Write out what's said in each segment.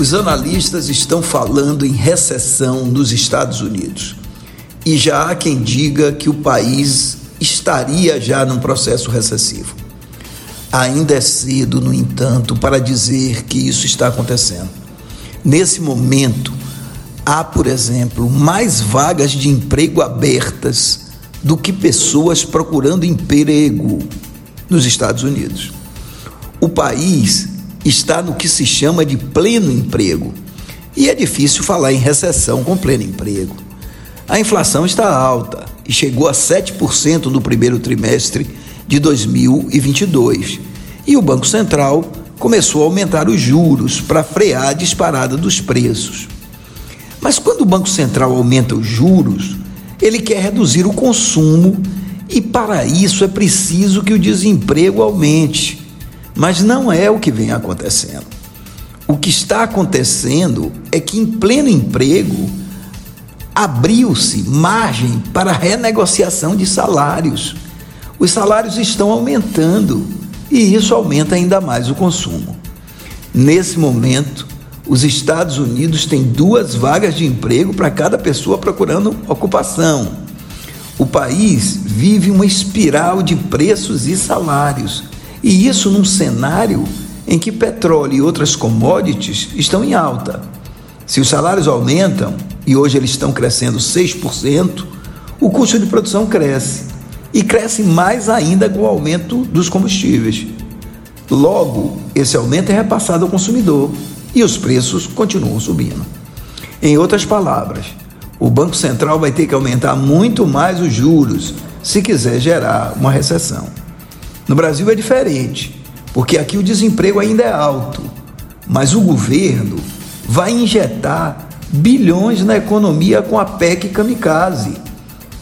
Os analistas estão falando em recessão nos Estados Unidos. E já há quem diga que o país estaria já num processo recessivo. Ainda é cedo, no entanto, para dizer que isso está acontecendo. Nesse momento, há, por exemplo, mais vagas de emprego abertas do que pessoas procurando emprego nos Estados Unidos. O país está no que se chama de pleno emprego. E é difícil falar em recessão com pleno emprego. A inflação está alta e chegou a 7% no primeiro trimestre de 2022. E o Banco Central começou a aumentar os juros para frear a disparada dos preços. Mas quando o Banco Central aumenta os juros, ele quer reduzir o consumo e para isso é preciso que o desemprego aumente mas não é o que vem acontecendo. O que está acontecendo é que, em pleno emprego, abriu-se margem para renegociação de salários. Os salários estão aumentando e isso aumenta ainda mais o consumo. Nesse momento, os Estados Unidos têm duas vagas de emprego para cada pessoa procurando ocupação. O país vive uma espiral de preços e salários e isso num cenário em que petróleo e outras commodities estão em alta. Se os salários aumentam, e hoje eles estão crescendo 6%, o custo de produção cresce. E cresce mais ainda com o aumento dos combustíveis. Logo, esse aumento é repassado ao consumidor e os preços continuam subindo. Em outras palavras, o Banco Central vai ter que aumentar muito mais os juros se quiser gerar uma recessão. No Brasil é diferente, porque aqui o desemprego ainda é alto, mas o governo vai injetar bilhões na economia com a PEC Kamikaze,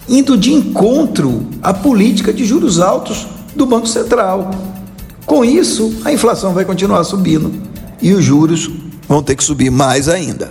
indo de encontro à política de juros altos do Banco Central. Com isso, a inflação vai continuar subindo e os juros vão ter que subir mais ainda.